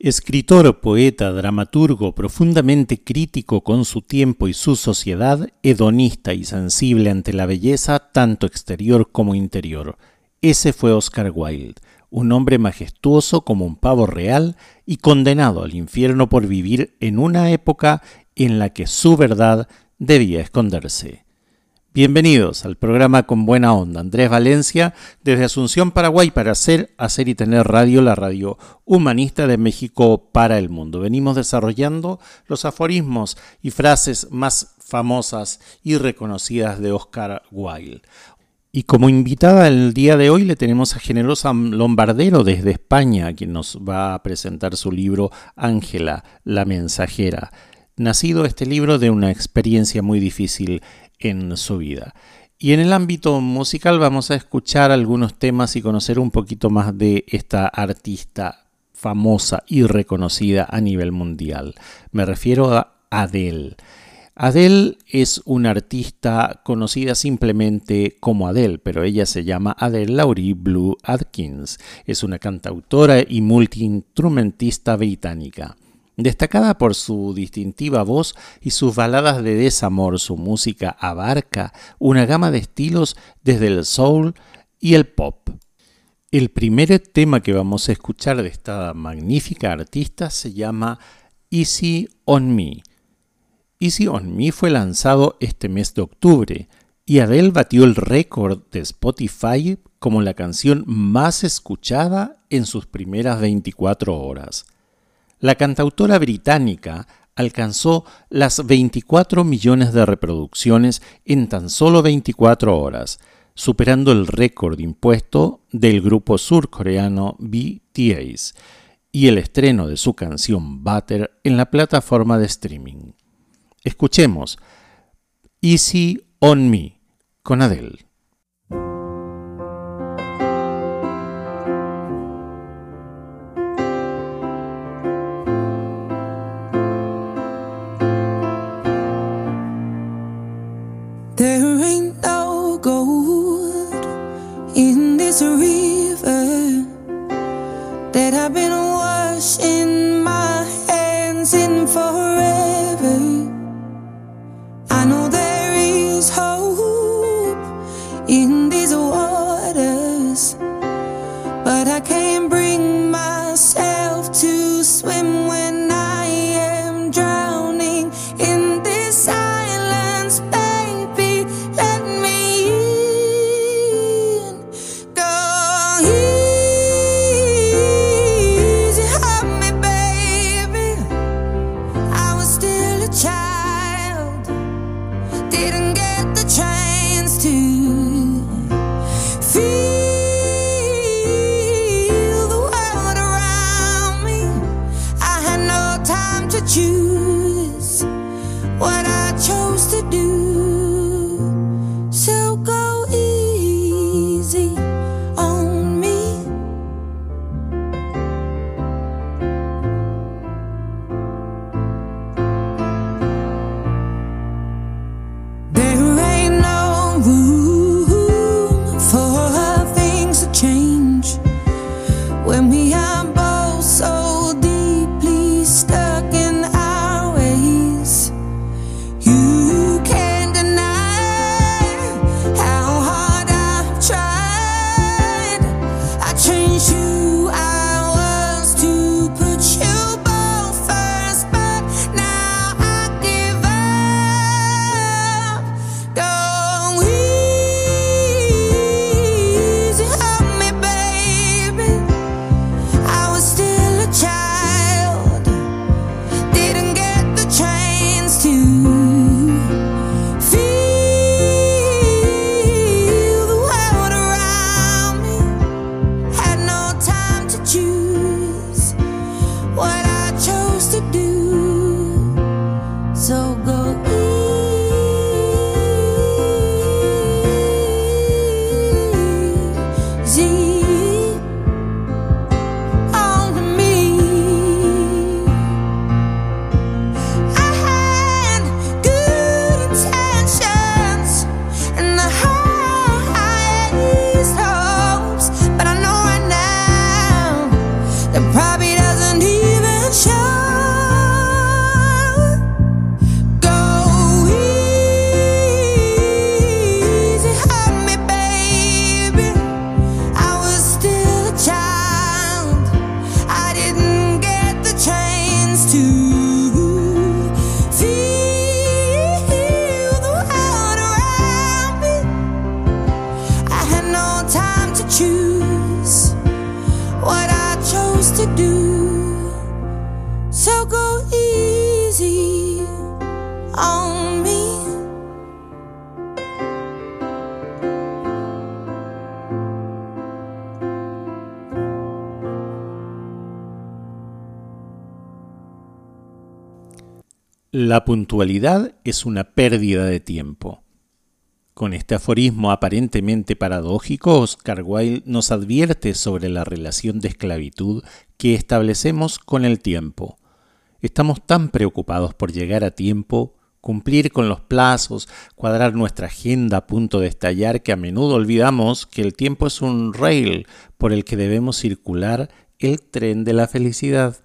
Escritor, poeta, dramaturgo, profundamente crítico con su tiempo y su sociedad, hedonista y sensible ante la belleza tanto exterior como interior. Ese fue Oscar Wilde, un hombre majestuoso como un pavo real y condenado al infierno por vivir en una época en la que su verdad debía esconderse. Bienvenidos al programa Con Buena Onda. Andrés Valencia, desde Asunción, Paraguay, para hacer, hacer y tener radio, la radio humanista de México para el mundo. Venimos desarrollando los aforismos y frases más famosas y reconocidas de Oscar Wilde. Y como invitada el día de hoy le tenemos a Generosa Lombardero desde España, quien nos va a presentar su libro Ángela, la mensajera. Nacido este libro de una experiencia muy difícil en su vida. Y en el ámbito musical vamos a escuchar algunos temas y conocer un poquito más de esta artista famosa y reconocida a nivel mundial. Me refiero a Adele. Adele es una artista conocida simplemente como Adele, pero ella se llama Adele Laurie Blue Atkins. Es una cantautora y multiinstrumentista británica. Destacada por su distintiva voz y sus baladas de desamor, su música abarca una gama de estilos desde el soul y el pop. El primer tema que vamos a escuchar de esta magnífica artista se llama Easy on Me. Easy on Me fue lanzado este mes de octubre y Adele batió el récord de Spotify como la canción más escuchada en sus primeras 24 horas la cantautora británica alcanzó las 24 millones de reproducciones en tan solo 24 horas, superando el récord impuesto del grupo surcoreano BTS y el estreno de su canción Butter en la plataforma de streaming. Escuchemos Easy on Me con Adele. a child La puntualidad es una pérdida de tiempo. Con este aforismo aparentemente paradójico, Oscar Wilde nos advierte sobre la relación de esclavitud que establecemos con el tiempo. Estamos tan preocupados por llegar a tiempo, cumplir con los plazos, cuadrar nuestra agenda a punto de estallar que a menudo olvidamos que el tiempo es un rail por el que debemos circular el tren de la felicidad.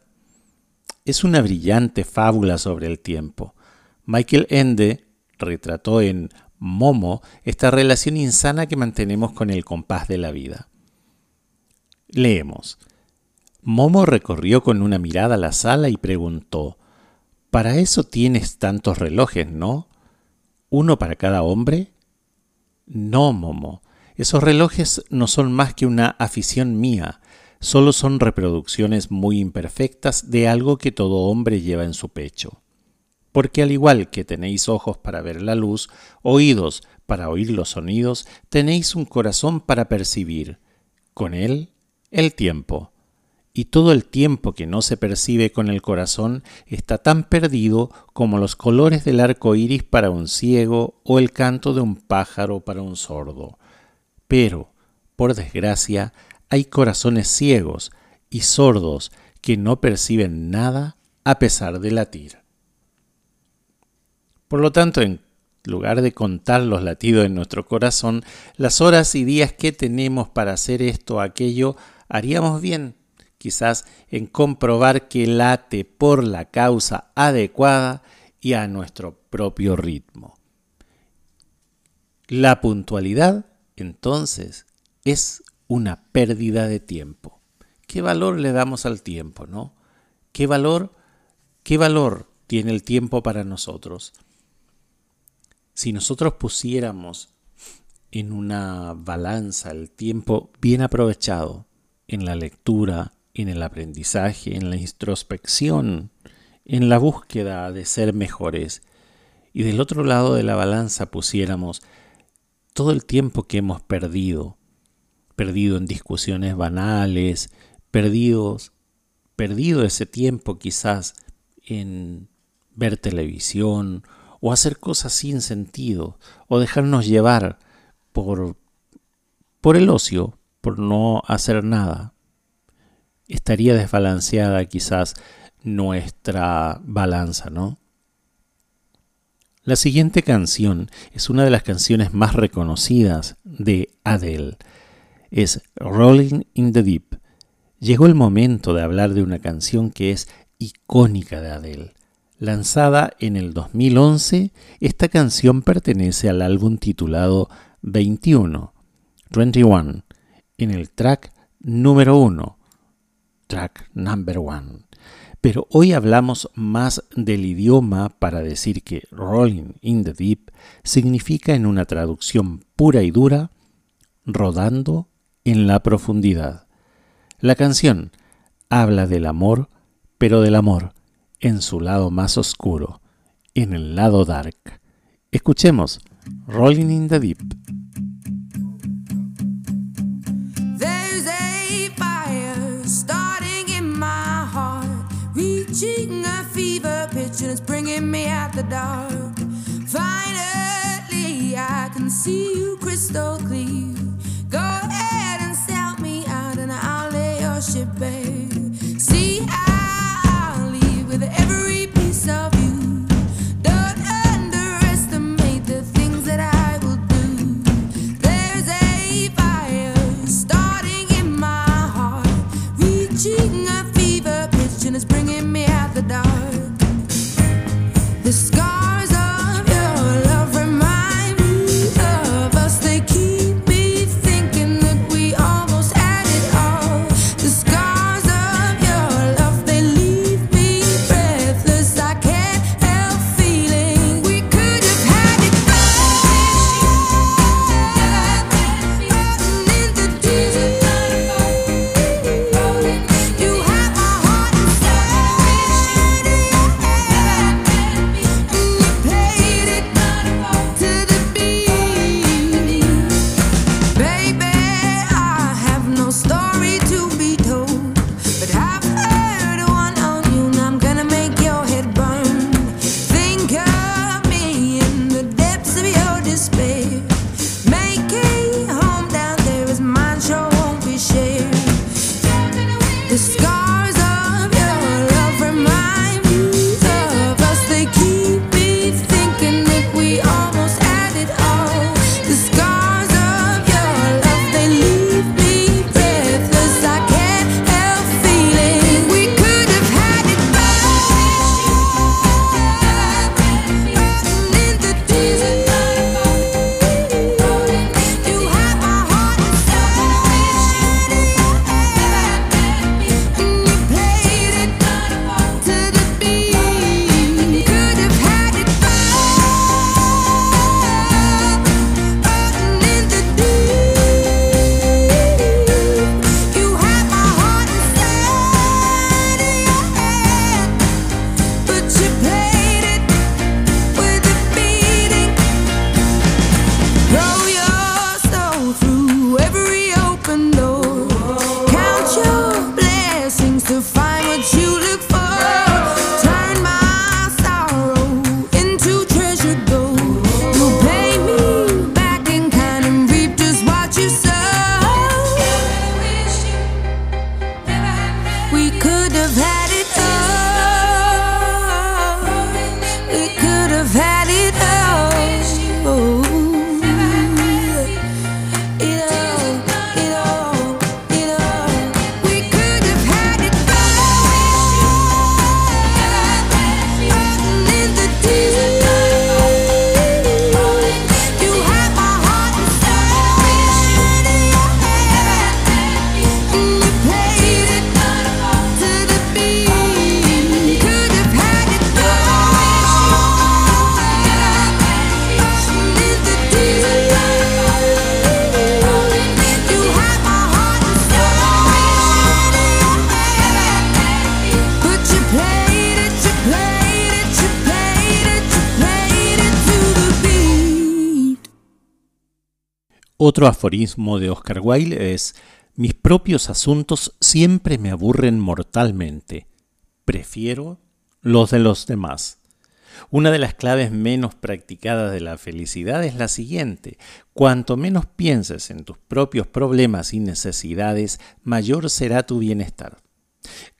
Es una brillante fábula sobre el tiempo. Michael Ende retrató en Momo esta relación insana que mantenemos con el compás de la vida. Leemos. Momo recorrió con una mirada la sala y preguntó, Para eso tienes tantos relojes, ¿no? ¿Uno para cada hombre? No, Momo. Esos relojes no son más que una afición mía solo son reproducciones muy imperfectas de algo que todo hombre lleva en su pecho. Porque al igual que tenéis ojos para ver la luz, oídos para oír los sonidos, tenéis un corazón para percibir, con él, el tiempo. Y todo el tiempo que no se percibe con el corazón está tan perdido como los colores del arco iris para un ciego o el canto de un pájaro para un sordo. Pero, por desgracia, hay corazones ciegos y sordos que no perciben nada a pesar de latir. Por lo tanto, en lugar de contar los latidos en nuestro corazón, las horas y días que tenemos para hacer esto o aquello, haríamos bien quizás en comprobar que late por la causa adecuada y a nuestro propio ritmo. La puntualidad, entonces, es una pérdida de tiempo. ¿Qué valor le damos al tiempo, no? ¿Qué valor, qué valor tiene el tiempo para nosotros? Si nosotros pusiéramos en una balanza el tiempo bien aprovechado en la lectura, en el aprendizaje, en la introspección, en la búsqueda de ser mejores, y del otro lado de la balanza pusiéramos todo el tiempo que hemos perdido perdido en discusiones banales, perdidos, perdido ese tiempo quizás en ver televisión o hacer cosas sin sentido o dejarnos llevar por, por el ocio, por no hacer nada. Estaría desbalanceada quizás nuestra balanza, ¿no? La siguiente canción es una de las canciones más reconocidas de Adele es Rolling in the Deep. Llegó el momento de hablar de una canción que es icónica de Adele. Lanzada en el 2011, esta canción pertenece al álbum titulado 21, 21, en el track número 1, track number 1. Pero hoy hablamos más del idioma para decir que Rolling in the Deep significa en una traducción pura y dura, rodando en la profundidad. La canción habla del amor, pero del amor en su lado más oscuro, en el lado dark. Escuchemos Rolling in the Deep. There's a fire starting in my heart, reaching a fever pitch and it's bringing me out the dark. Finally, I can see you crystal clear. Ship. See, I'll leave with every piece of you. Don't underestimate the things that I will do. There's a fire starting in my heart, reaching a Aforismo de Oscar Wilde es, mis propios asuntos siempre me aburren mortalmente. Prefiero los de los demás. Una de las claves menos practicadas de la felicidad es la siguiente. Cuanto menos pienses en tus propios problemas y necesidades, mayor será tu bienestar.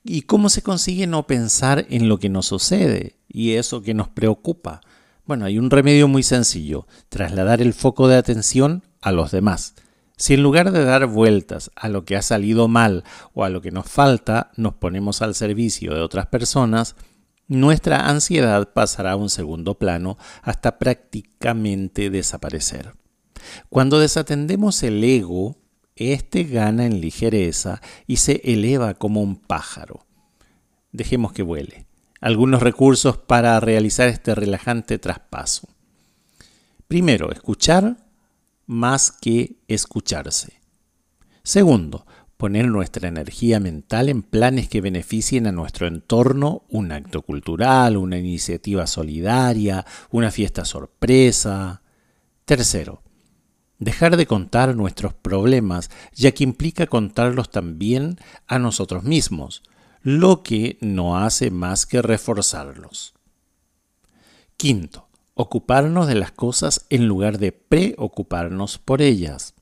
¿Y cómo se consigue no pensar en lo que nos sucede y eso que nos preocupa? Bueno, hay un remedio muy sencillo, trasladar el foco de atención a los demás. Si en lugar de dar vueltas a lo que ha salido mal o a lo que nos falta, nos ponemos al servicio de otras personas, nuestra ansiedad pasará a un segundo plano hasta prácticamente desaparecer. Cuando desatendemos el ego, éste gana en ligereza y se eleva como un pájaro. Dejemos que vuele. Algunos recursos para realizar este relajante traspaso. Primero, escuchar más que escucharse. Segundo, poner nuestra energía mental en planes que beneficien a nuestro entorno, un acto cultural, una iniciativa solidaria, una fiesta sorpresa. Tercero, dejar de contar nuestros problemas, ya que implica contarlos también a nosotros mismos, lo que no hace más que reforzarlos. Quinto, ocuparnos de las cosas en lugar de preocuparnos por ellas.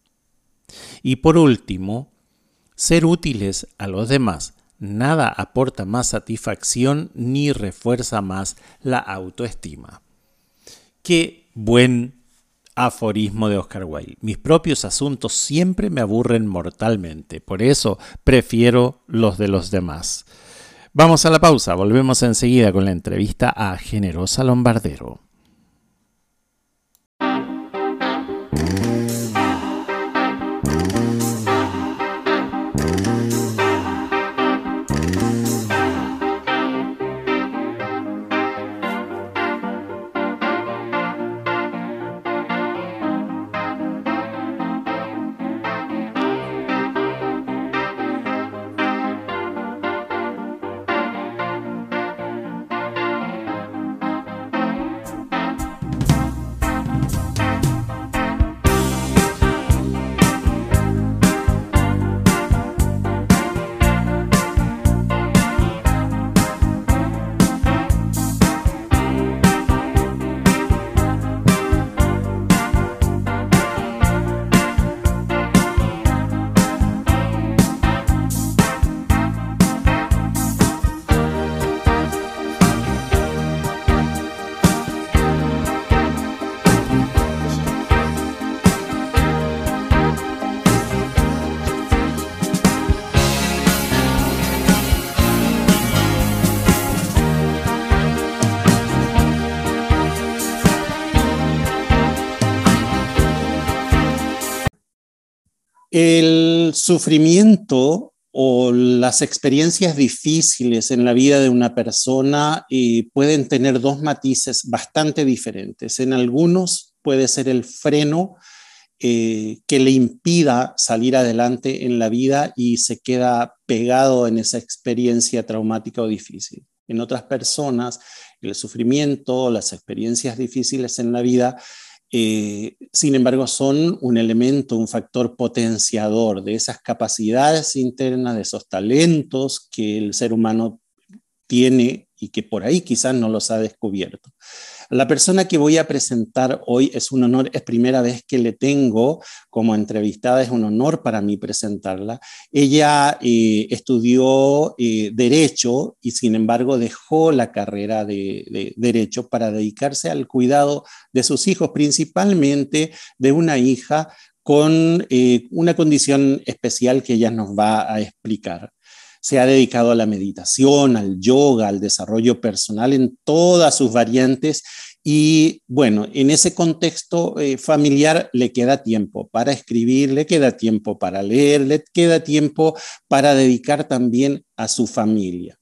Y por último, ser útiles a los demás. Nada aporta más satisfacción ni refuerza más la autoestima. Qué buen aforismo de Oscar Wilde. Mis propios asuntos siempre me aburren mortalmente, por eso prefiero los de los demás. Vamos a la pausa, volvemos enseguida con la entrevista a Generosa Lombardero. Thank you. El sufrimiento o las experiencias difíciles en la vida de una persona eh, pueden tener dos matices bastante diferentes. En algunos puede ser el freno eh, que le impida salir adelante en la vida y se queda pegado en esa experiencia traumática o difícil. En otras personas, el sufrimiento, las experiencias difíciles en la vida eh, sin embargo, son un elemento, un factor potenciador de esas capacidades internas, de esos talentos que el ser humano tiene y que por ahí quizás no los ha descubierto. La persona que voy a presentar hoy es un honor, es primera vez que le tengo como entrevistada, es un honor para mí presentarla. Ella eh, estudió eh, Derecho y sin embargo dejó la carrera de, Derecho para dedicarse al cuidado de sus hijos, principalmente de una hija con eh, una condición especial que ella nos va a explicar se ha dedicado a la meditación, al yoga, al desarrollo personal en todas sus variantes y bueno, en ese contexto eh, familiar le queda tiempo para escribir, le queda tiempo para leer, le queda tiempo para dedicar también a su familia.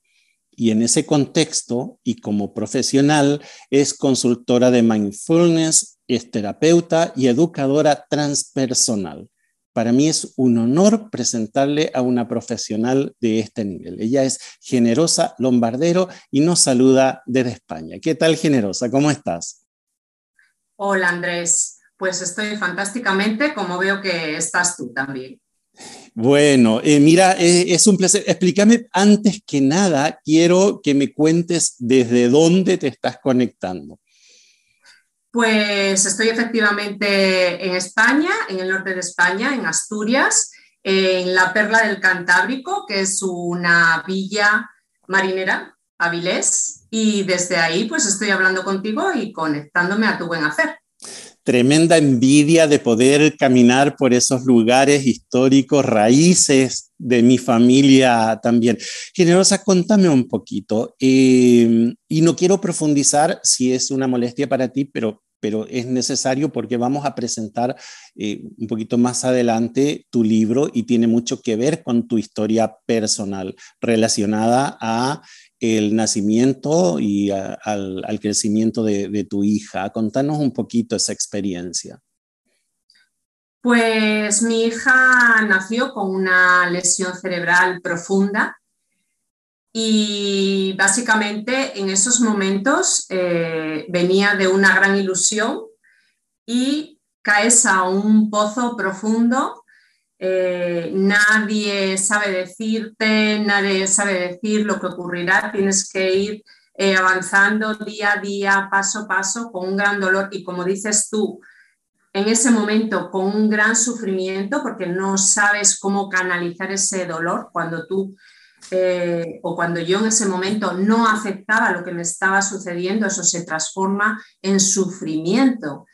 Y en ese contexto, y como profesional, es consultora de mindfulness, es terapeuta y educadora transpersonal. Para mí es un honor presentarle a una profesional de este nivel. Ella es Generosa Lombardero y nos saluda desde España. ¿Qué tal, Generosa? ¿Cómo estás? Hola, Andrés. Pues estoy fantásticamente, como veo que estás tú también. Bueno, eh, mira, eh, es un placer. Explícame antes que nada, quiero que me cuentes desde dónde te estás conectando. Pues estoy efectivamente en España, en el norte de España, en Asturias, en la Perla del Cantábrico, que es una villa marinera, Avilés, y desde ahí pues estoy hablando contigo y conectándome a tu buen hacer. Tremenda envidia de poder caminar por esos lugares históricos, raíces de mi familia también. Generosa, contame un poquito. Eh, y no quiero profundizar si es una molestia para ti, pero pero es necesario porque vamos a presentar eh, un poquito más adelante tu libro y tiene mucho que ver con tu historia personal relacionada a el nacimiento y al, crecimiento de, tu hija. Contanos un poquito esa experiencia. Pues mi hija nació con una lesión cerebral profunda y básicamente en esos momentos eh, venía de una gran ilusión y caes a un pozo profundo. Eh, nadie sabe decirte, nadie sabe decir lo que ocurrirá. Tienes que ir eh, avanzando día a día, paso a paso, con un gran dolor y como dices tú, en ese momento con un gran sufrimiento porque no sabes cómo canalizar ese dolor cuando tú eh, o cuando yo en ese momento no aceptaba lo que me estaba sucediendo, eso se transforma en sufrimiento.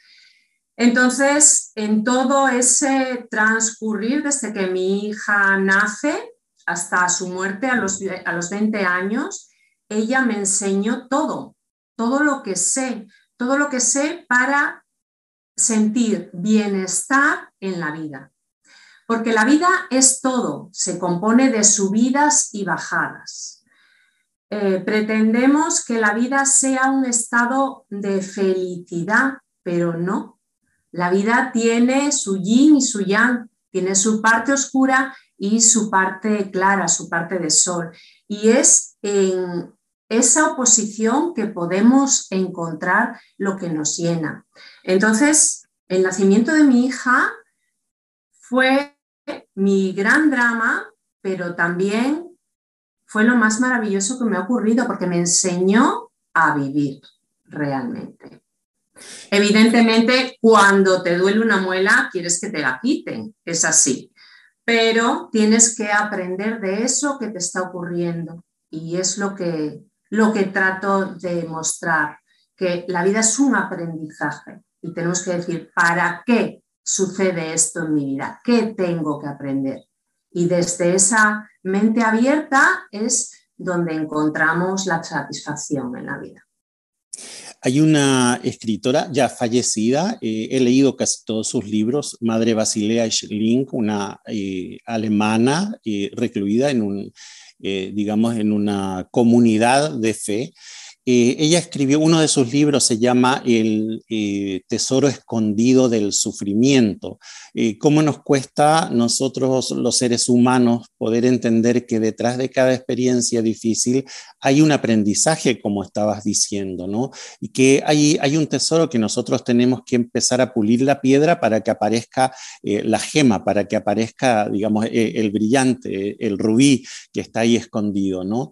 Entonces, en todo ese transcurrir desde que mi hija nace hasta su muerte a los, a los 20 años, ella me enseñó todo, todo lo que sé, todo lo que sé para sentir bienestar en la vida. Porque la vida es todo, se compone de subidas y bajadas. Eh, pretendemos que la vida sea un estado de felicidad, pero no. La vida tiene su yin y su yang, tiene su parte oscura y su parte clara, su parte de sol. Y es en esa oposición que podemos encontrar lo que nos llena. Entonces, el nacimiento de mi hija fue mi gran drama, pero también fue lo más maravilloso que me ha ocurrido porque me enseñó a vivir realmente. Evidentemente, cuando te duele una muela, quieres que te la quiten, es así, pero tienes que aprender de eso que te está ocurriendo y es lo que, lo que trato de mostrar, que la vida es un aprendizaje y tenemos que decir, ¿para qué sucede esto en mi vida? ¿Qué tengo que aprender? Y desde esa mente abierta es donde encontramos la satisfacción en la vida. Hay una escritora ya fallecida, eh, he leído casi todos sus libros, Madre Basilea Schling, una eh, alemana eh, recluida en un, digamos, en una comunidad de fe eh, ella escribió, uno de sus libros se llama El eh, Tesoro Escondido del Sufrimiento. Eh, ¿Cómo nos cuesta nosotros los seres humanos poder entender que detrás de cada experiencia difícil hay un aprendizaje, como estabas diciendo, ¿no? Y que hay, hay un tesoro que nosotros tenemos que empezar a pulir la piedra para que aparezca la gema, para que aparezca, digamos, el brillante, el rubí que está ahí escondido, ¿no?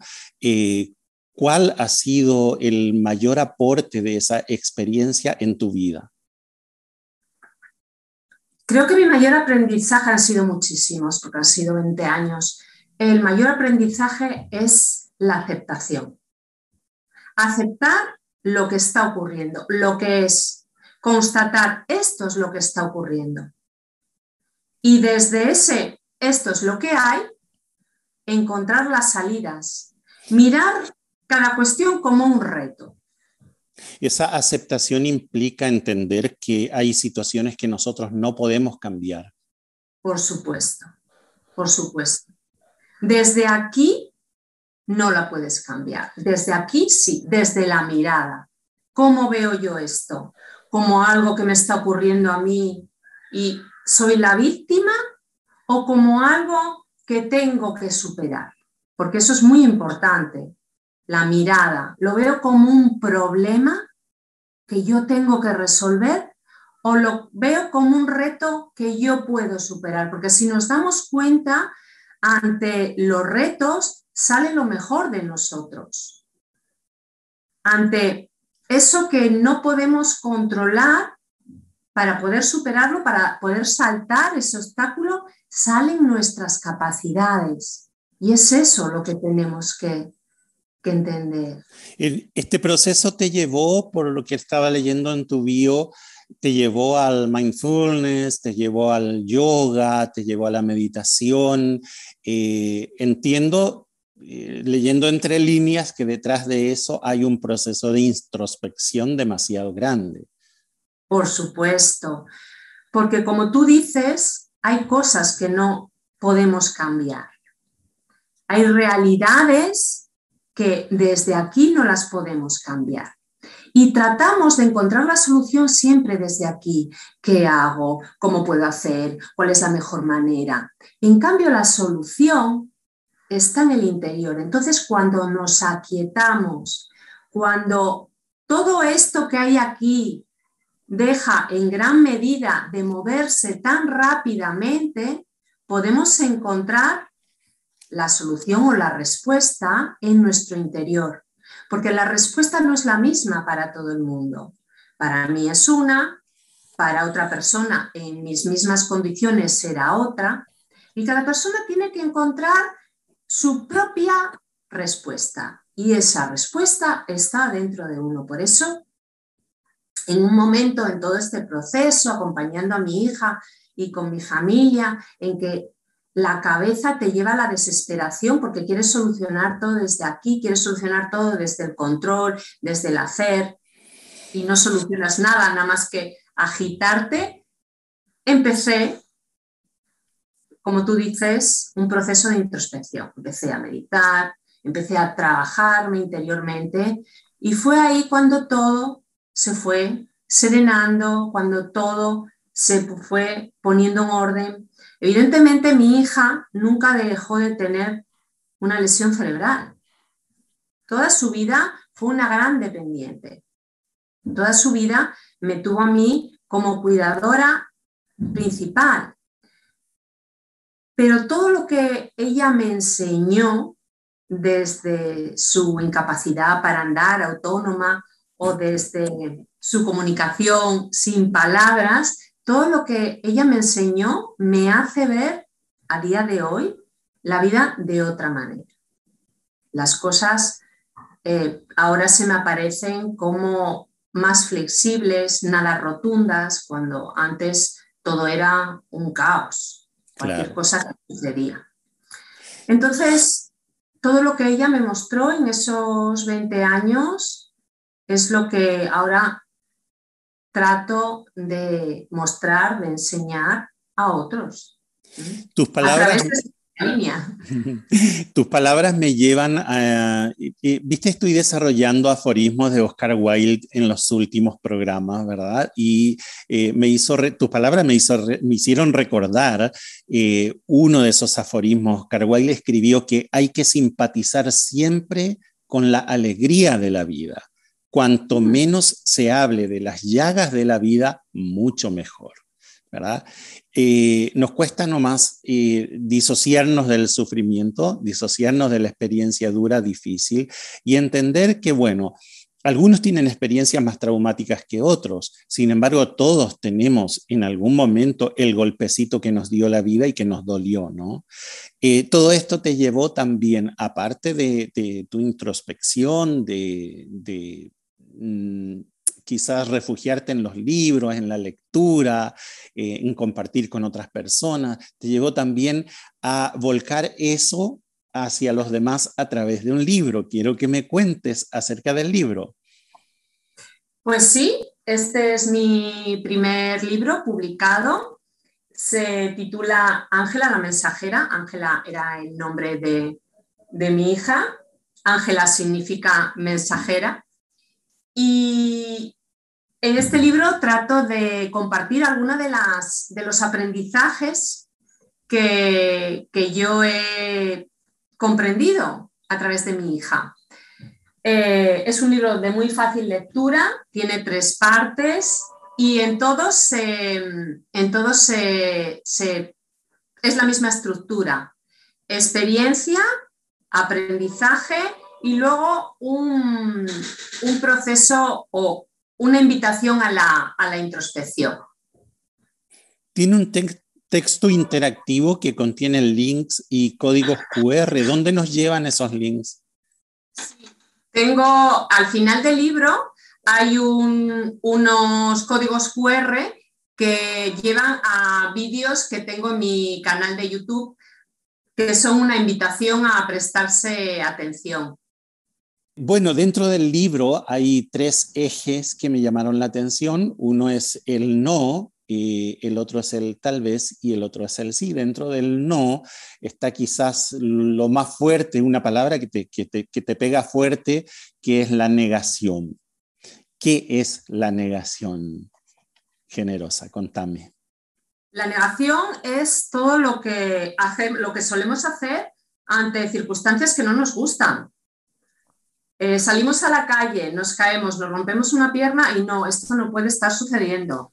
¿Cuál ha sido el mayor aporte de esa experiencia en tu vida? Creo que mi mayor aprendizaje han sido muchísimos, porque han sido 20 años. El mayor aprendizaje es la aceptación. Aceptar lo que está ocurriendo, lo que es, constatar esto es lo que está ocurriendo. Y desde ese esto es lo que hay, encontrar las salidas, mirar cada cuestión como un reto. Esa aceptación implica entender que hay situaciones que nosotros no podemos cambiar. Por supuesto, por supuesto. Desde aquí no la puedes cambiar. Desde aquí sí, desde la mirada. ¿Cómo veo yo esto? ¿Como algo que me está ocurriendo a mí y soy la víctima o como algo que tengo que superar? Porque eso es muy importante la mirada, lo veo como un problema que yo tengo que resolver o lo veo como un reto que yo puedo superar, porque si nos damos cuenta, ante los retos sale lo mejor de nosotros. Ante eso que no podemos controlar, para poder superarlo, para poder saltar ese obstáculo, salen nuestras capacidades. Y es eso lo que tenemos que, que entender. Este proceso te llevó, por lo que estaba leyendo en tu bio, te llevó al mindfulness, te llevó al yoga, te llevó a la meditación. Eh, entiendo, eh, leyendo entre líneas, que detrás de eso hay un proceso de introspección demasiado grande. Por supuesto, porque como tú dices, hay cosas que no podemos cambiar. Hay realidades que desde aquí no las podemos cambiar. Y tratamos de encontrar la solución siempre desde aquí. ¿Qué hago? ¿Cómo puedo hacer? ¿Cuál es la mejor manera? En cambio, la solución está en el interior. Entonces, cuando nos aquietamos, cuando todo esto que hay aquí deja en gran medida de moverse tan rápidamente, podemos encontrar la solución o la respuesta en nuestro interior, porque la respuesta no es la misma para todo el mundo. Para mí es una, para otra persona en mis mismas condiciones será otra, y cada persona tiene que encontrar su propia respuesta, y esa respuesta está dentro de uno. Por eso, en un momento en todo este proceso, acompañando a mi hija y con mi familia, en que la cabeza te lleva a la desesperación porque quieres solucionar todo desde aquí, quieres solucionar todo desde el control, desde el hacer, y no solucionas nada, nada más que agitarte, empecé, como tú dices, un proceso de introspección. Empecé a meditar, empecé a trabajarme interiormente y fue ahí cuando todo se fue serenando, cuando todo se fue poniendo en orden. Evidentemente mi hija nunca dejó de tener una lesión cerebral. Toda su vida fue una gran dependiente. Toda su vida me tuvo a mí como cuidadora principal. Pero todo lo que ella me enseñó desde su incapacidad para andar autónoma o desde su comunicación sin palabras, todo lo que ella me enseñó me hace ver a día de hoy la vida de otra manera. Las cosas eh, ahora se me aparecen como más flexibles, nada rotundas, cuando antes todo era un caos, cualquier cosa que sucedía. Entonces, todo lo que ella me mostró en esos 20 años es lo que ahora trato de mostrar, de enseñar a otros. Tus palabras, Tus palabras me llevan a... Viste, estoy desarrollando aforismos de Oscar Wilde en los últimos programas, ¿verdad? Y eh, me hizo, tus palabras me, hizo, me hicieron recordar eh, uno de esos aforismos. Oscar Wilde escribió que hay que simpatizar siempre con la alegría de la vida. Cuanto menos se hable de las llagas de la vida, mucho mejor. ¿verdad? Eh, nos cuesta nomás eh, disociarnos del sufrimiento, disociarnos de la experiencia dura, difícil y entender que, bueno, algunos tienen experiencias más traumáticas que otros, sin embargo, todos tenemos en algún momento el golpecito que nos dio la vida y que nos dolió, ¿no? Eh, todo esto te llevó también, aparte de, tu introspección, de, mm, quizás refugiarte en los libros, en la lectura, eh, en compartir con otras personas, te llevó también a volcar eso hacia los demás a través de un libro. Quiero que me cuentes acerca del libro. Pues sí, este es mi primer libro publicado. Se titula Ángela la mensajera. Ángela era el nombre de, de mi hija. Ángela significa mensajera. Y en este libro trato de compartir algunos de, de los aprendizajes que, yo he comprendido a través de mi hija. Eh, es un libro de muy fácil lectura, tiene tres partes y en todos, en todos es la misma estructura. Experiencia, aprendizaje y luego un, proceso o una invitación a la, introspección. Tiene un texto interactivo que contiene links y códigos QR. ¿Dónde nos llevan esos links? Tengo al final del libro hay unos códigos QR que llevan a vídeos que tengo en mi canal de YouTube que son una invitación a prestarse atención. Bueno, dentro del libro hay tres ejes que me llamaron la atención. Uno es el no, el otro es el tal vez y el otro es el sí. Dentro del no está quizás lo más fuerte, una palabra que te, que te, pega fuerte, que es la negación. ¿Qué es la negación generosa? Contame. La negación es todo lo que, lo que solemos hacer ante circunstancias que no nos gustan. Eh, salimos a la calle, nos caemos, nos rompemos una pierna y no, esto no puede estar sucediendo.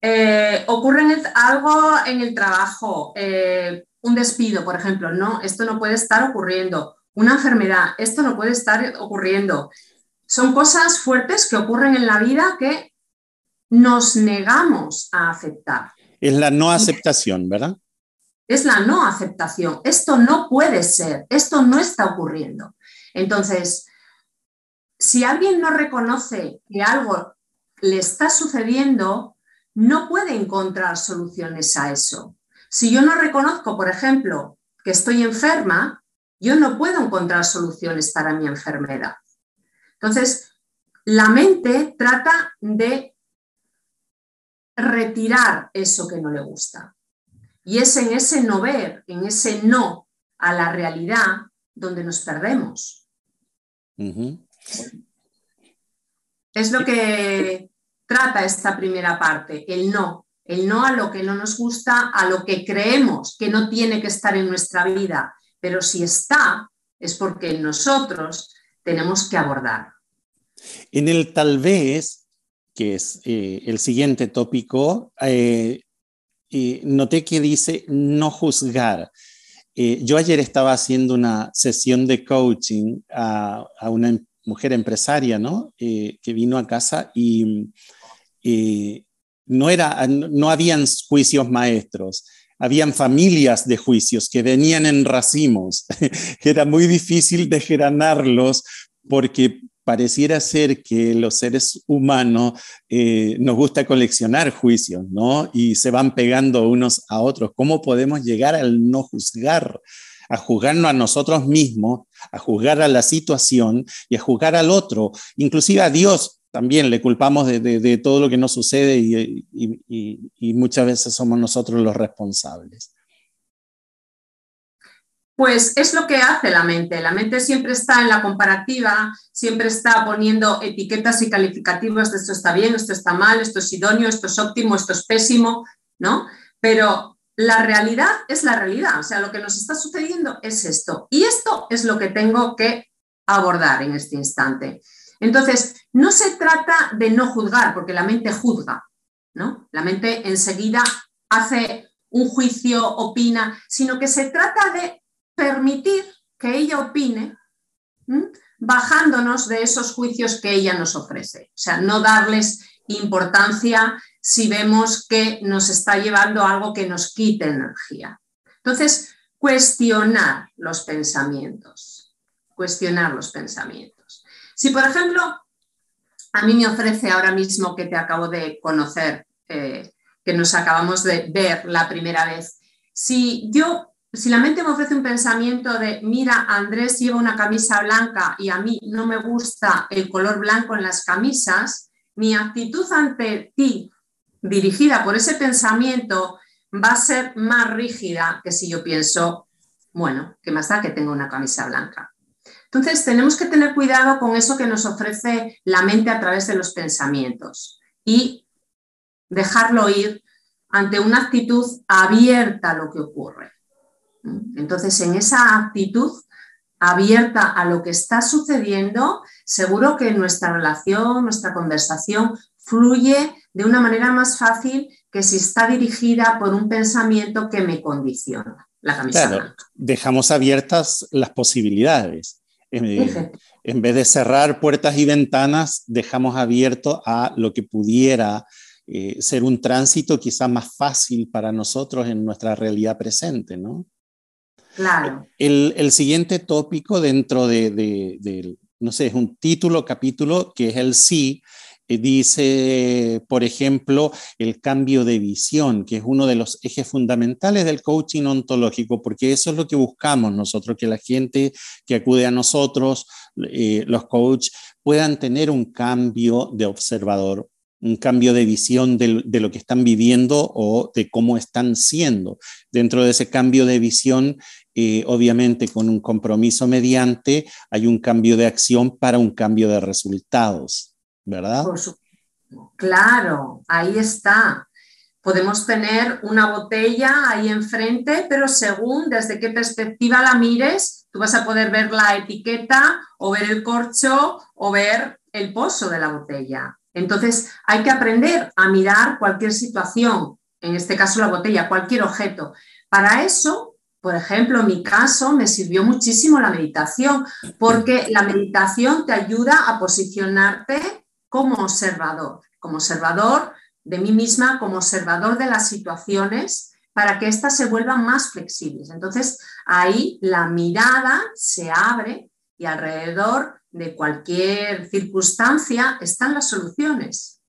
Eh, ocurre algo en el trabajo, eh, un despido, por ejemplo, no, esto no puede estar ocurriendo. Una enfermedad, esto no puede estar ocurriendo. Son cosas fuertes que ocurren en la vida que nos negamos a aceptar. Es la no aceptación, ¿verdad? Es la no aceptación. Esto no puede ser, esto no está ocurriendo. Entonces, si alguien no reconoce que algo le está sucediendo, no puede encontrar soluciones a eso. Si yo no reconozco, por ejemplo, que estoy enferma, yo no puedo encontrar soluciones para mi enfermedad. Entonces, la mente trata de retirar eso que no le gusta. Y es en ese no ver, en ese no a la realidad, donde nos perdemos. Es lo que trata esta primera parte, el no, el no a lo que no nos gusta, a lo que creemos que no tiene que estar en nuestra vida, pero si está, es porque nosotros tenemos que abordar. En el tal vez, que es eh, el siguiente tópico, eh, noté que dice no juzgar. Eh, yo ayer estaba haciendo una sesión de coaching a, una mujer empresaria, ¿no? que vino a casa y no, era, no habían juicios maestros, habían familias de juicios que venían en racimos. Era muy difícil desgranarlos porque pareciera ser que los seres humanos eh, nos gusta coleccionar juicios, ¿no? Y se van pegando unos a otros. ¿Cómo podemos llegar al no juzgar? A juzgarnos a nosotros mismos, a juzgar a la situación y a juzgar al otro, inclusive a Dios también le culpamos de, todo lo que nos sucede y, muchas veces somos nosotros los responsables. Pues es lo que hace la mente. La mente siempre está en la comparativa, siempre está poniendo etiquetas y calificativos esto está bien, esto está mal, esto es idóneo, esto es óptimo, esto es pésimo, ¿no? Pero la realidad es la realidad, o sea, lo que nos está sucediendo es esto. Y esto es lo que tengo que abordar en este instante. Entonces, no se trata de no juzgar, porque la mente juzga, ¿no? La mente enseguida hace un juicio, opina, sino que se trata de permitir que ella opine, bajándonos de esos juicios que ella nos ofrece. O sea, no darles importancia si vemos que nos está llevando algo que nos quite energía. Entonces, cuestionar los pensamientos, cuestionar los pensamientos. Si, por ejemplo, a mí me ofrece ahora mismo que te acabo de conocer, eh, que nos acabamos de ver la primera vez, si yo, si la mente me ofrece un pensamiento de, mira, Andrés lleva una camisa blanca y a mí no me gusta el color blanco en las camisas, mi actitud ante ti, dirigida por ese pensamiento, va a ser más rígida que si yo pienso, bueno, ¿qué más da que tenga una camisa blanca? Entonces, tenemos que tener cuidado con eso que nos ofrece la mente a través de los pensamientos y dejarlo ir ante una actitud abierta a lo que ocurre. Entonces, en esa actitud abierta a lo que está sucediendo, seguro que nuestra relación, nuestra conversación fluye de una manera más fácil que si está dirigida por un pensamiento que me condiciona. La camisa dejamos abiertas las posibilidades. En, vez de cerrar puertas y ventanas, dejamos abierto a lo que pudiera eh, ser un tránsito quizá más fácil para nosotros en nuestra realidad presente, ¿no? Claro. El, siguiente tópico dentro de, no sé, es un título, capítulo, que es el sí, dice, por ejemplo, el cambio de visión, que es uno de los ejes fundamentales del coaching ontológico, porque eso es lo que buscamos nosotros, que la gente que acude a nosotros, eh, los coaches, puedan tener un cambio de observador, un cambio de visión de, lo que están viviendo o de cómo están siendo. Dentro de ese cambio de visión, eh, obviamente con un compromiso mediante, hay un cambio de acción para un cambio de resultados. ¿Verdad? claro, ahí está. Podemos tener una botella ahí enfrente, pero según desde qué perspectiva la mires, tú vas a poder ver la etiqueta o ver el corcho o ver el pozo de la botella. Entonces, hay que aprender a mirar cualquier situación, en este caso la botella, cualquier objeto. Para eso, por ejemplo, en mi caso me sirvió muchísimo la meditación, porque la meditación te ayuda a posicionarte como observador, como observador de mí misma, como observador de las situaciones, para que éstas se vuelvan más flexibles. Entonces, ahí la mirada se abre y alrededor de cualquier circunstancia están las soluciones.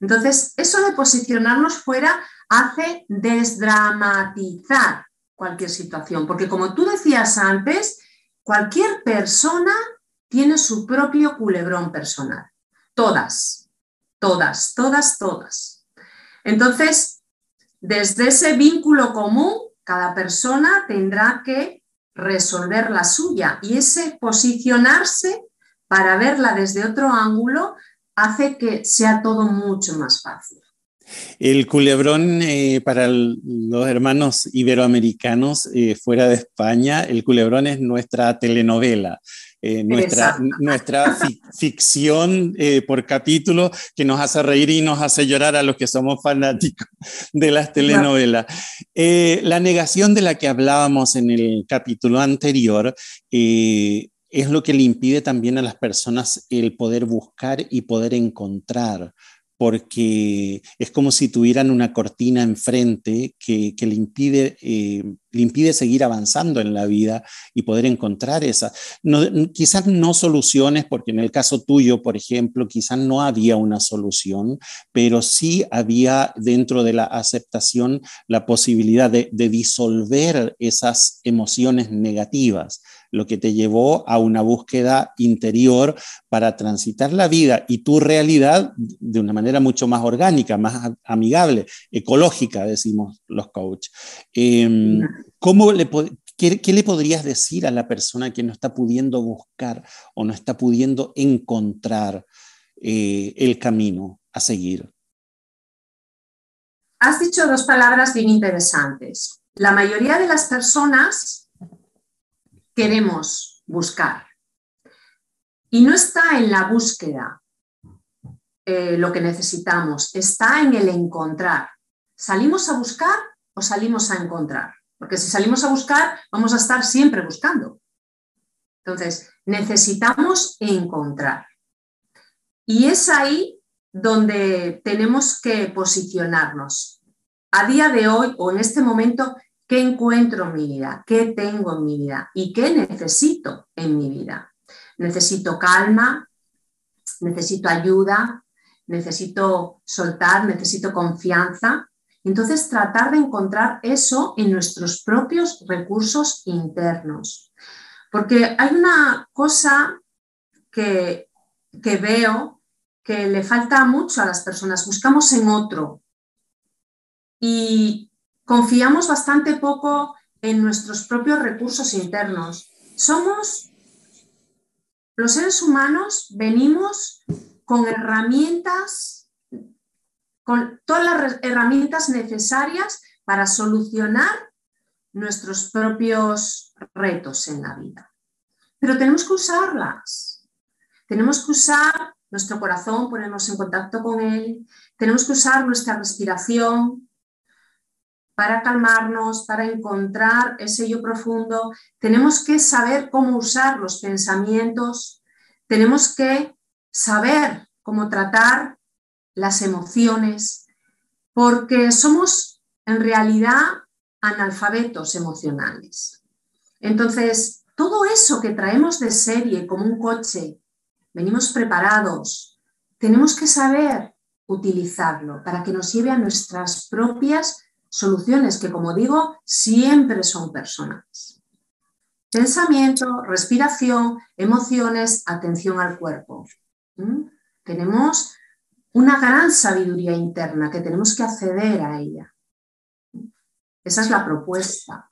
Entonces, eso de posicionarnos fuera hace desdramatizar cualquier situación, porque como tú decías antes, cualquier persona tiene su propio culebrón personal. Todas, todas, todas, todas. Entonces, desde ese vínculo común, cada persona tendrá que resolver la suya y ese posicionarse para verla desde otro ángulo hace que sea todo mucho más fácil. El culebrón eh, para los hermanos iberoamericanos eh, fuera de España, el culebrón es nuestra telenovela. Eh, nuestra, nuestra ficción por capítulo que nos hace reír y nos hace llorar a los que somos fanáticos de las telenovelas. la negación de la que hablábamos en el capítulo anterior es lo que le impide también a las personas el poder buscar y poder encontrar porque es como si tuvieran una cortina enfrente que, le, impide, eh, le impide seguir avanzando en la vida y poder encontrar esa. quizás no soluciones, porque en el caso tuyo, por ejemplo, quizás no había una solución, pero sí había dentro de la aceptación la posibilidad de disolver esas emociones negativas lo que te llevó a una búsqueda interior para transitar la vida y tu realidad de una manera mucho más orgánica, más amigable, ecológica, decimos los coaches. Em, qué, le podrías decir a la persona que no está pudiendo buscar o no está pudiendo encontrar eh, el camino a seguir? Has dicho dos palabras bien interesantes. La mayoría de las personas queremos buscar. Y no está en la búsqueda eh, lo que necesitamos, está en el encontrar. ¿Salimos a buscar o salimos a encontrar? Porque si salimos a buscar, vamos a estar siempre buscando. Entonces, necesitamos encontrar. Y es ahí donde tenemos que posicionarnos. A día de hoy o en este momento, ¿Qué encuentro en mi vida? ¿Qué tengo en mi vida? ¿Y qué necesito en mi vida? Necesito calma, necesito ayuda, necesito soltar, necesito confianza. Entonces, tratar de encontrar eso en nuestros propios recursos internos. Porque hay una cosa que, que veo que le falta mucho a las personas. Buscamos en otro. Y confiamos bastante poco en nuestros propios recursos internos. Somos, los seres humanos, venimos con herramientas, con todas las herramientas necesarias para solucionar nuestros propios retos en la vida. Pero tenemos que usarlas. Tenemos que usar nuestro corazón, ponernos en contacto con él. Tenemos que usar nuestra respiración, para calmarnos, para encontrar ese yo profundo, tenemos que saber cómo usar los pensamientos, tenemos que saber cómo tratar las emociones, porque somos en realidad analfabetos emocionales. Entonces, todo eso que traemos de serie como un coche, venimos preparados, tenemos que saber utilizarlo para que nos lleve a nuestras propias soluciones que, como digo, siempre son personales. Pensamiento, respiración, emociones, atención al cuerpo. ¿Mm? Tenemos una gran sabiduría interna que tenemos que acceder a ella. Esa es la propuesta.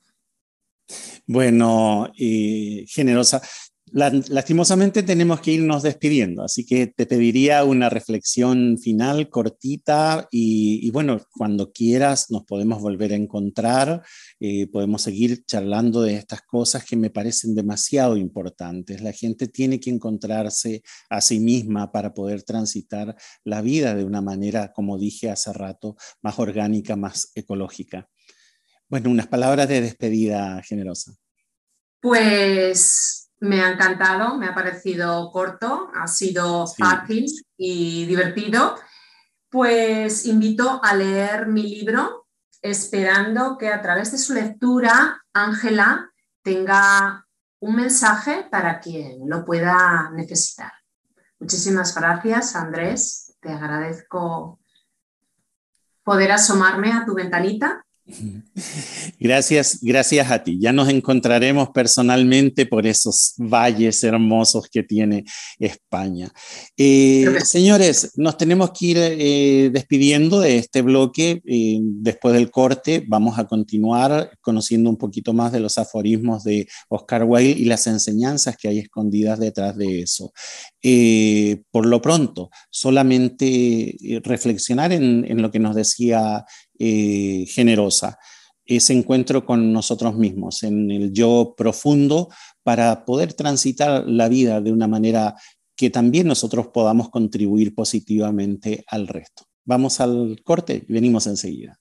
Bueno, y generosa, lastimosamente tenemos que irnos despidiendo, así que te pediría una reflexión final cortita y, bueno, cuando quieras nos podemos volver a encontrar, eh, podemos seguir charlando de estas cosas que me parecen demasiado importantes. La gente tiene que encontrarse a sí misma para poder transitar la vida de una manera, como dije hace rato, más orgánica, más ecológica. Bueno, unas palabras de despedida generosa. Pues me ha encantado, me ha parecido corto, ha sido fácil y divertido. Pues invito a leer mi libro, esperando que a través de su lectura Ángela tenga un mensaje para quien lo pueda necesitar. Muchísimas gracias, Andrés. Te agradezco poder asomarme a tu ventanita Gracias, gracias a ti. Ya nos encontraremos personalmente por esos valles hermosos que tiene España. Eh, señores, nos tenemos que ir eh, despidiendo de este bloque. Eh, después del corte vamos a continuar conociendo un poquito más de los aforismos de Oscar Wilde y las enseñanzas que hay escondidas detrás de eso. Por lo pronto, solamente reflexionar en, en lo que nos decía eh, generosa, ese encuentro con nosotros mismos, en el yo profundo, para poder transitar la vida de una manera que también nosotros podamos contribuir positivamente al resto. Vamos al corte y venimos enseguida.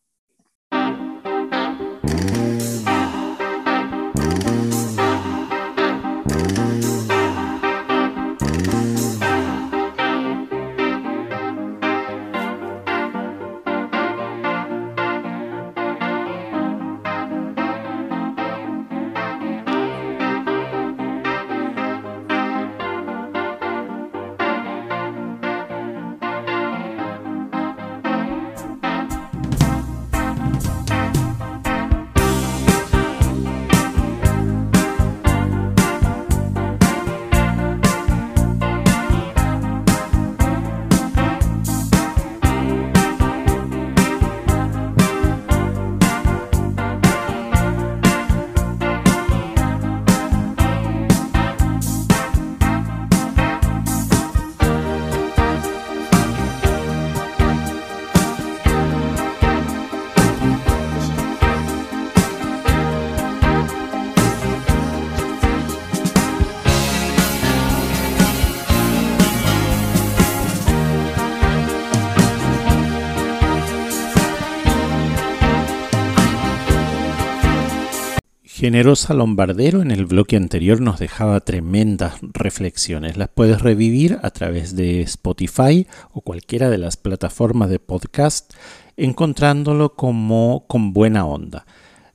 Generosa Lombardero en el bloque anterior nos dejaba tremendas reflexiones. Las puedes revivir a través de Spotify o cualquiera de las plataformas de podcast encontrándolo como con buena onda.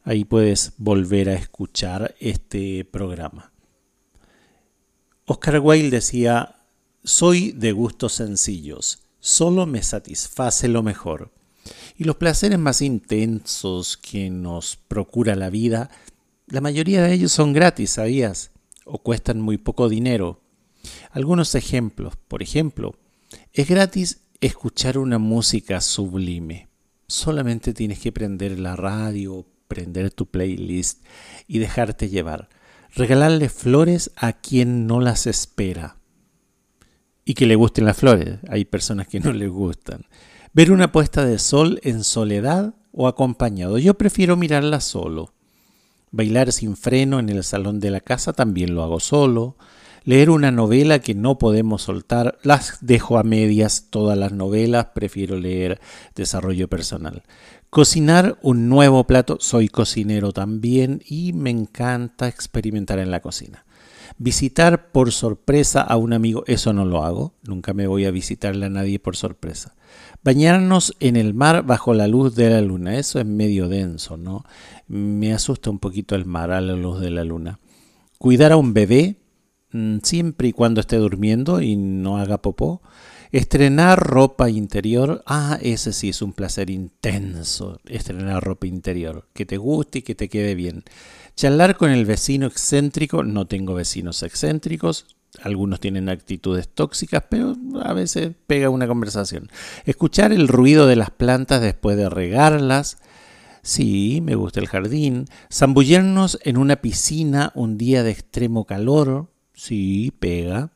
Ahí puedes volver a escuchar este programa. Oscar Wilde decía, soy de gustos sencillos, solo me satisface lo mejor. Y los placeres más intensos que nos procura la vida la mayoría de ellos son gratis, ¿sabías? O cuestan muy poco dinero. Algunos ejemplos. Por ejemplo, es gratis escuchar una música sublime. Solamente tienes que prender la radio, prender tu playlist y dejarte llevar. Regalarle flores a quien no las espera. Y que le gusten las flores. Hay personas que no les gustan. Ver una puesta de sol en soledad o acompañado. Yo prefiero mirarla solo. Bailar sin freno en el salón de la casa también lo hago solo. Leer una novela que no podemos soltar, las dejo a medias todas las novelas, prefiero leer desarrollo personal. Cocinar un nuevo plato, soy cocinero también y me encanta experimentar en la cocina. Visitar por sorpresa a un amigo, eso no lo hago, nunca me voy a visitarle a nadie por sorpresa. Bañarnos en el mar bajo la luz de la luna, eso es medio denso, ¿no? Me asusta un poquito el mar a la luz de la luna. Cuidar a un bebé, mm, siempre y cuando esté durmiendo y no haga popó. Estrenar ropa interior, ah, ese sí es un placer intenso, estrenar ropa interior, que te guste y que te quede bien. Charlar con el vecino excéntrico, no tengo vecinos excéntricos, algunos tienen actitudes tóxicas, pero a veces pega una conversación. Escuchar el ruido de las plantas después de regarlas. Sí, me gusta el jardín. Zambullirnos en una piscina un día de extremo calor. Sí, pega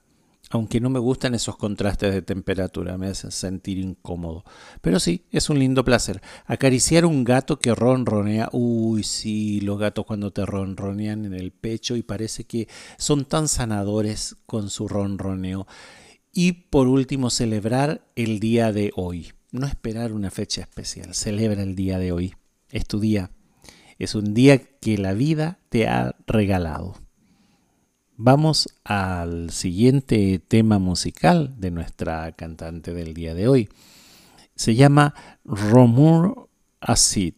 aunque no me gustan esos contrastes de temperatura, me hacen sentir incómodo. Pero sí, es un lindo placer. Acariciar un gato que ronronea, uy, sí, los gatos cuando te ronronean en el pecho y parece que son tan sanadores con su ronroneo. Y por último, celebrar el día de hoy. No esperar una fecha especial, celebra el día de hoy. Es tu día. Es un día que la vida te ha regalado. Vamos al siguiente tema musical de nuestra cantante del día de hoy. Se llama Romur Acid.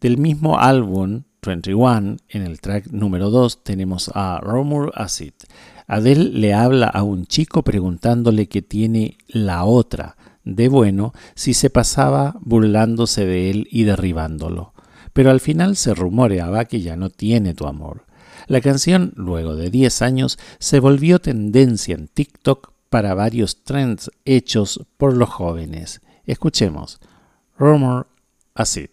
Del mismo álbum 21, en el track número 2, tenemos a Romur Acid. Adele le habla a un chico preguntándole qué tiene la otra. de bueno si se pasaba burlándose de él y derribándolo. Pero al final se rumoreaba que ya no tiene tu amor. La canción, luego de 10 años, se volvió tendencia en TikTok para varios trends hechos por los jóvenes. Escuchemos Rumor Acid.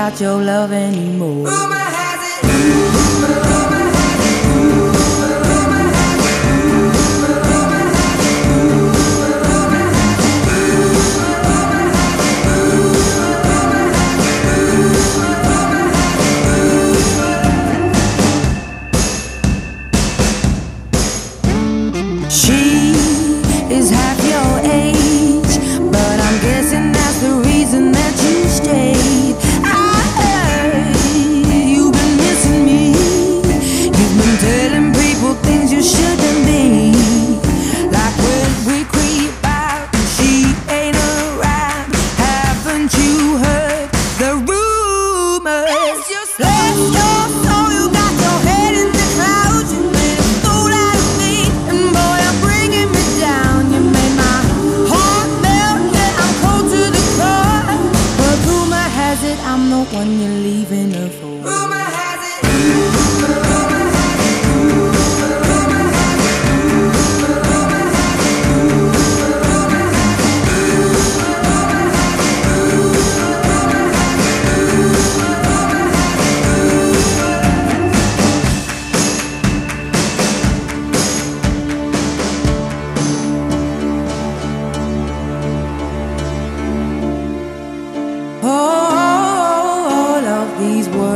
Got your love anymore.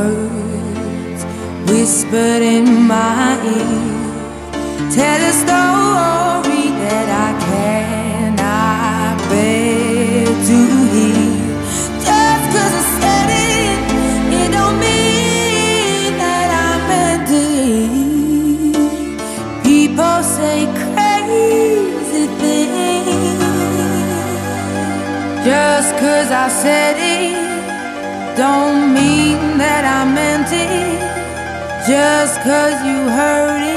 words whispered in my ear. Tell a story that I cannot bear to hear. Just cause I said it, it don't mean that I meant it. People say crazy things. Just cause I said it, don't empty just cause you heard it.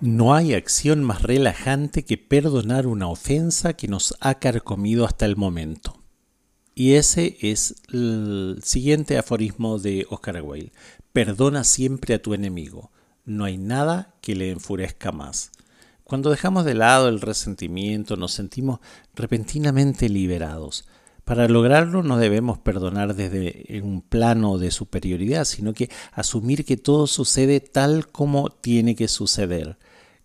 No hay acción más relajante que perdonar una ofensa que nos ha carcomido hasta el momento. Y ese es el siguiente aforismo de Oscar Wilde. Perdona siempre a tu enemigo. No hay nada que le enfurezca más. Cuando dejamos de lado el resentimiento nos sentimos repentinamente liberados. Para lograrlo no debemos perdonar desde un plano de superioridad, sino que asumir que todo sucede tal como tiene que suceder.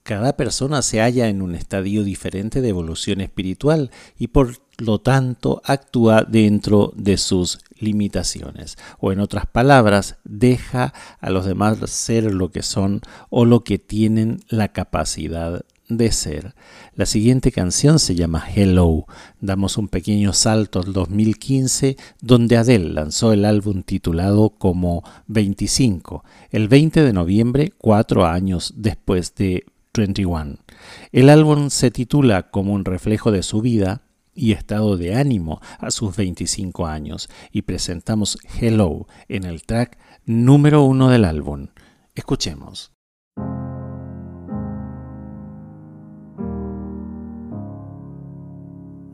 Cada persona se halla en un estadio diferente de evolución espiritual y por lo tanto actúa dentro de sus limitaciones. O en otras palabras, deja a los demás ser lo que son o lo que tienen la capacidad de ser. La siguiente canción se llama Hello. Damos un pequeño salto al 2015 donde Adele lanzó el álbum titulado como 25, el 20 de noviembre, cuatro años después de 21. El álbum se titula como un reflejo de su vida y estado de ánimo a sus 25 años y presentamos Hello en el track número uno del álbum. Escuchemos.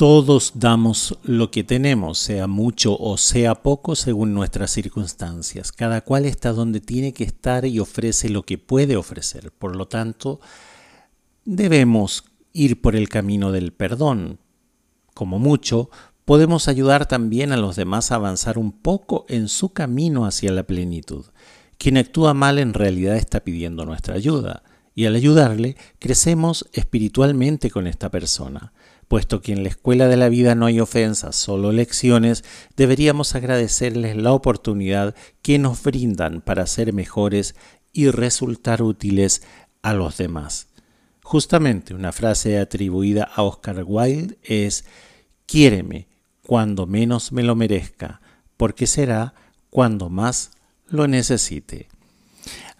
Todos damos lo que tenemos, sea mucho o sea poco, según nuestras circunstancias. Cada cual está donde tiene que estar y ofrece lo que puede ofrecer. Por lo tanto, debemos ir por el camino del perdón. Como mucho, podemos ayudar también a los demás a avanzar un poco en su camino hacia la plenitud. Quien actúa mal en realidad está pidiendo nuestra ayuda, y al ayudarle, crecemos espiritualmente con esta persona puesto que en la escuela de la vida no hay ofensas, solo lecciones, deberíamos agradecerles la oportunidad que nos brindan para ser mejores y resultar útiles a los demás. Justamente una frase atribuida a Oscar Wilde es, quiéreme cuando menos me lo merezca, porque será cuando más lo necesite.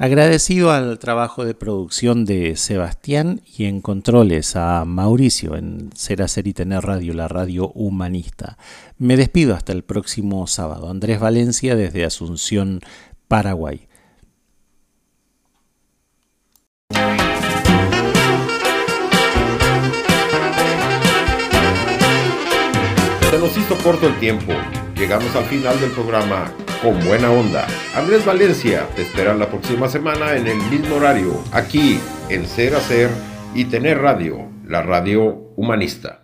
Agradecido al trabajo de producción de Sebastián y en controles a Mauricio en Ser Hacer y Tener Radio, la radio humanista. Me despido hasta el próximo sábado. Andrés Valencia desde Asunción, Paraguay. Se nos hizo corto el tiempo. Llegamos al final del programa con buena onda. Andrés Valencia te espera la próxima semana en el mismo horario, aquí en Ser Hacer y Tener Radio, la radio humanista.